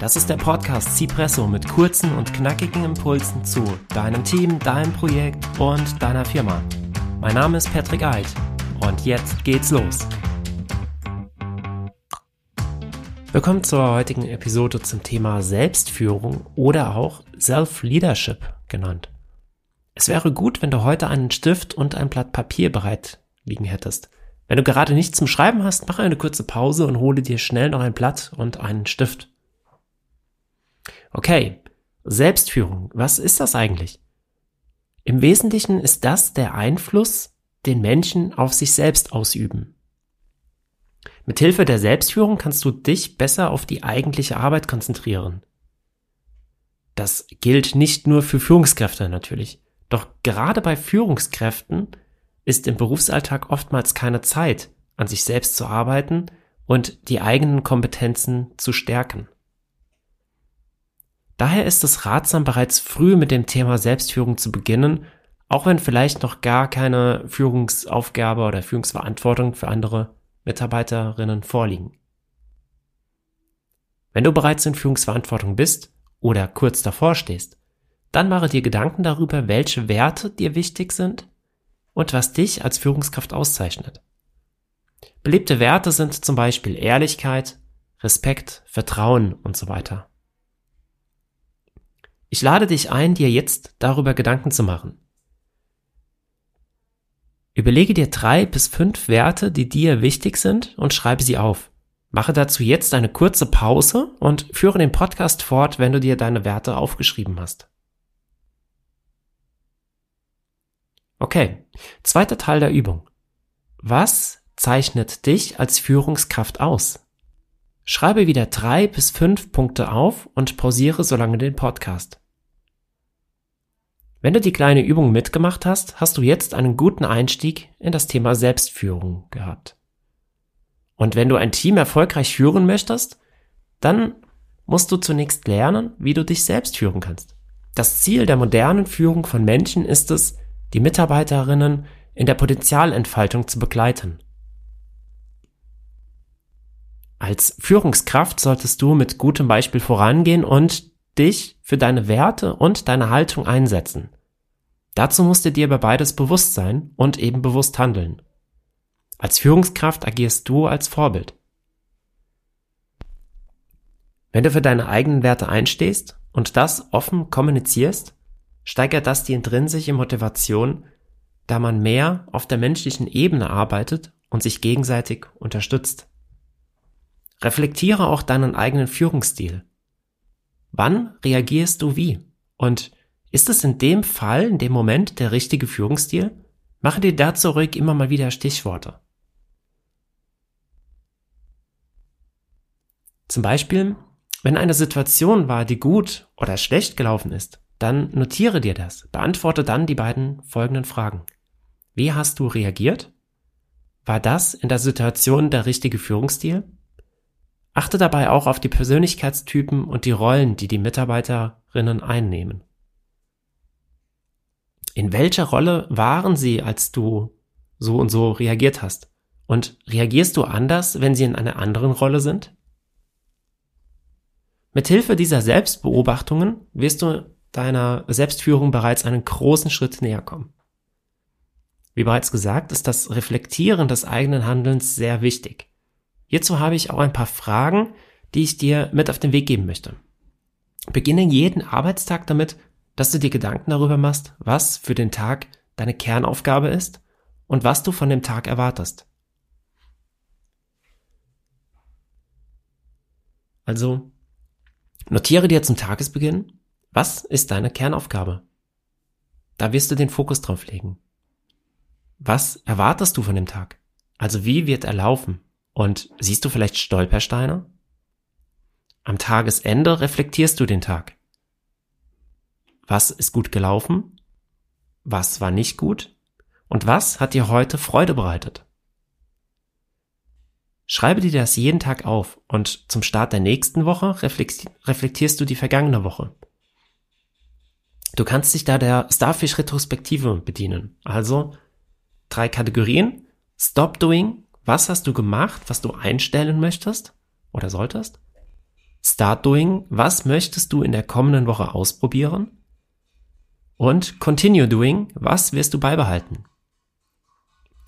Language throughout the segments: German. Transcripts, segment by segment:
Das ist der Podcast Cipresso mit kurzen und knackigen Impulsen zu deinem Team, deinem Projekt und deiner Firma. Mein Name ist Patrick Eid und jetzt geht's los. Willkommen zur heutigen Episode zum Thema Selbstführung oder auch Self-Leadership genannt. Es wäre gut, wenn du heute einen Stift und ein Blatt Papier bereit liegen hättest. Wenn du gerade nichts zum Schreiben hast, mach eine kurze Pause und hole dir schnell noch ein Blatt und einen Stift. Okay, Selbstführung, was ist das eigentlich? Im Wesentlichen ist das der Einfluss, den Menschen auf sich selbst ausüben. Mithilfe der Selbstführung kannst du dich besser auf die eigentliche Arbeit konzentrieren. Das gilt nicht nur für Führungskräfte natürlich. Doch gerade bei Führungskräften ist im Berufsalltag oftmals keine Zeit, an sich selbst zu arbeiten und die eigenen Kompetenzen zu stärken. Daher ist es ratsam, bereits früh mit dem Thema Selbstführung zu beginnen, auch wenn vielleicht noch gar keine Führungsaufgabe oder Führungsverantwortung für andere Mitarbeiterinnen vorliegen. Wenn du bereits in Führungsverantwortung bist oder kurz davor stehst, dann mache dir Gedanken darüber, welche Werte dir wichtig sind und was dich als Führungskraft auszeichnet. Belebte Werte sind zum Beispiel Ehrlichkeit, Respekt, Vertrauen und so weiter. Ich lade dich ein, dir jetzt darüber Gedanken zu machen. Überlege dir drei bis fünf Werte, die dir wichtig sind und schreibe sie auf. Mache dazu jetzt eine kurze Pause und führe den Podcast fort, wenn du dir deine Werte aufgeschrieben hast. Okay, zweiter Teil der Übung. Was zeichnet dich als Führungskraft aus? Schreibe wieder drei bis fünf Punkte auf und pausiere so lange den Podcast. Wenn du die kleine Übung mitgemacht hast, hast du jetzt einen guten Einstieg in das Thema Selbstführung gehabt. Und wenn du ein Team erfolgreich führen möchtest, dann musst du zunächst lernen, wie du dich selbst führen kannst. Das Ziel der modernen Führung von Menschen ist es, die Mitarbeiterinnen in der Potenzialentfaltung zu begleiten. Als Führungskraft solltest du mit gutem Beispiel vorangehen und dich für deine Werte und deine Haltung einsetzen. Dazu musst du dir über beides bewusst sein und eben bewusst handeln. Als Führungskraft agierst du als Vorbild. Wenn du für deine eigenen Werte einstehst und das offen kommunizierst, steigert das die intrinsische Motivation, da man mehr auf der menschlichen Ebene arbeitet und sich gegenseitig unterstützt. Reflektiere auch deinen eigenen Führungsstil. Wann reagierst du wie? Und ist es in dem Fall, in dem Moment der richtige Führungsstil? Mache dir dazu ruhig immer mal wieder Stichworte. Zum Beispiel, wenn eine Situation war, die gut oder schlecht gelaufen ist, dann notiere dir das. Beantworte dann die beiden folgenden Fragen. Wie hast du reagiert? War das in der Situation der richtige Führungsstil? Achte dabei auch auf die Persönlichkeitstypen und die Rollen, die die Mitarbeiterinnen einnehmen. In welcher Rolle waren sie, als du so und so reagiert hast? Und reagierst du anders, wenn sie in einer anderen Rolle sind? Mithilfe dieser Selbstbeobachtungen wirst du deiner Selbstführung bereits einen großen Schritt näher kommen. Wie bereits gesagt, ist das Reflektieren des eigenen Handelns sehr wichtig. Hierzu habe ich auch ein paar Fragen, die ich dir mit auf den Weg geben möchte. Beginne jeden Arbeitstag damit, dass du dir Gedanken darüber machst, was für den Tag deine Kernaufgabe ist und was du von dem Tag erwartest. Also, notiere dir zum Tagesbeginn, was ist deine Kernaufgabe? Da wirst du den Fokus drauf legen. Was erwartest du von dem Tag? Also wie wird er laufen? Und siehst du vielleicht Stolpersteine? Am Tagesende reflektierst du den Tag. Was ist gut gelaufen? Was war nicht gut? Und was hat dir heute Freude bereitet? Schreibe dir das jeden Tag auf und zum Start der nächsten Woche reflektierst du die vergangene Woche. Du kannst dich da der Starfish-Retrospektive bedienen. Also drei Kategorien. Stop doing. Was hast du gemacht, was du einstellen möchtest oder solltest? Start Doing, was möchtest du in der kommenden Woche ausprobieren? Und Continue Doing, was wirst du beibehalten?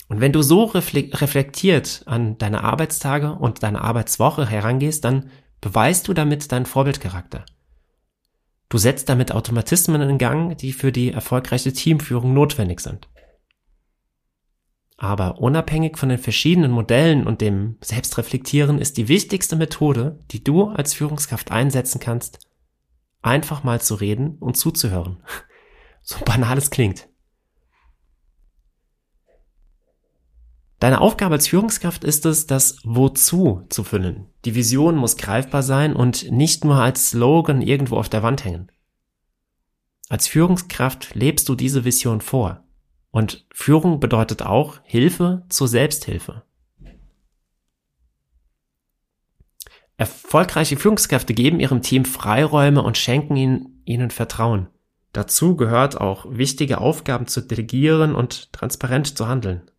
Und wenn du so reflektiert an deine Arbeitstage und deine Arbeitswoche herangehst, dann beweist du damit deinen Vorbildcharakter. Du setzt damit Automatismen in Gang, die für die erfolgreiche Teamführung notwendig sind. Aber unabhängig von den verschiedenen Modellen und dem Selbstreflektieren ist die wichtigste Methode, die du als Führungskraft einsetzen kannst, einfach mal zu reden und zuzuhören. So banal es klingt. Deine Aufgabe als Führungskraft ist es, das Wozu zu füllen. Die Vision muss greifbar sein und nicht nur als Slogan irgendwo auf der Wand hängen. Als Führungskraft lebst du diese Vision vor. Und Führung bedeutet auch Hilfe zur Selbsthilfe. Erfolgreiche Führungskräfte geben ihrem Team Freiräume und schenken ihnen, ihnen Vertrauen. Dazu gehört auch wichtige Aufgaben zu delegieren und transparent zu handeln.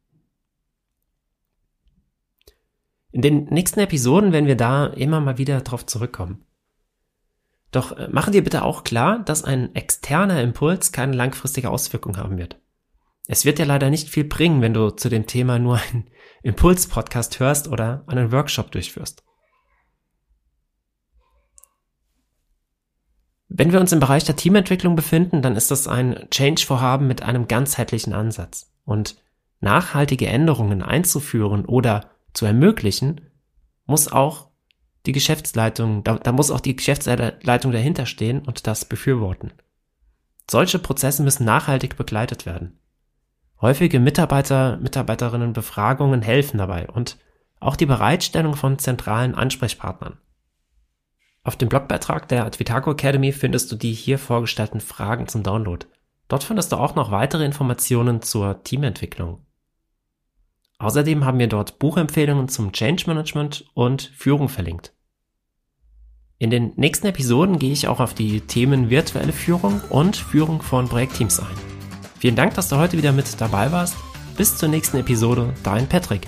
In den nächsten Episoden werden wir da immer mal wieder drauf zurückkommen. Doch äh, machen dir bitte auch klar, dass ein externer Impuls keine langfristige Auswirkung haben wird. Es wird dir leider nicht viel bringen, wenn du zu dem Thema nur einen Impuls-Podcast hörst oder einen Workshop durchführst. Wenn wir uns im Bereich der Teamentwicklung befinden, dann ist das ein Change-Vorhaben mit einem ganzheitlichen Ansatz. Und nachhaltige Änderungen einzuführen oder zu ermöglichen, muss auch die Geschäftsleitung, da, da muss auch die Geschäftsleitung dahinter stehen und das befürworten. Solche Prozesse müssen nachhaltig begleitet werden. Häufige Mitarbeiter, Mitarbeiterinnenbefragungen helfen dabei und auch die Bereitstellung von zentralen Ansprechpartnern. Auf dem Blogbeitrag der Advitaco Academy findest du die hier vorgestellten Fragen zum Download. Dort findest du auch noch weitere Informationen zur Teamentwicklung. Außerdem haben wir dort Buchempfehlungen zum Change Management und Führung verlinkt. In den nächsten Episoden gehe ich auch auf die Themen virtuelle Führung und Führung von Projektteams ein. Vielen Dank, dass du heute wieder mit dabei warst. Bis zur nächsten Episode, dein Patrick.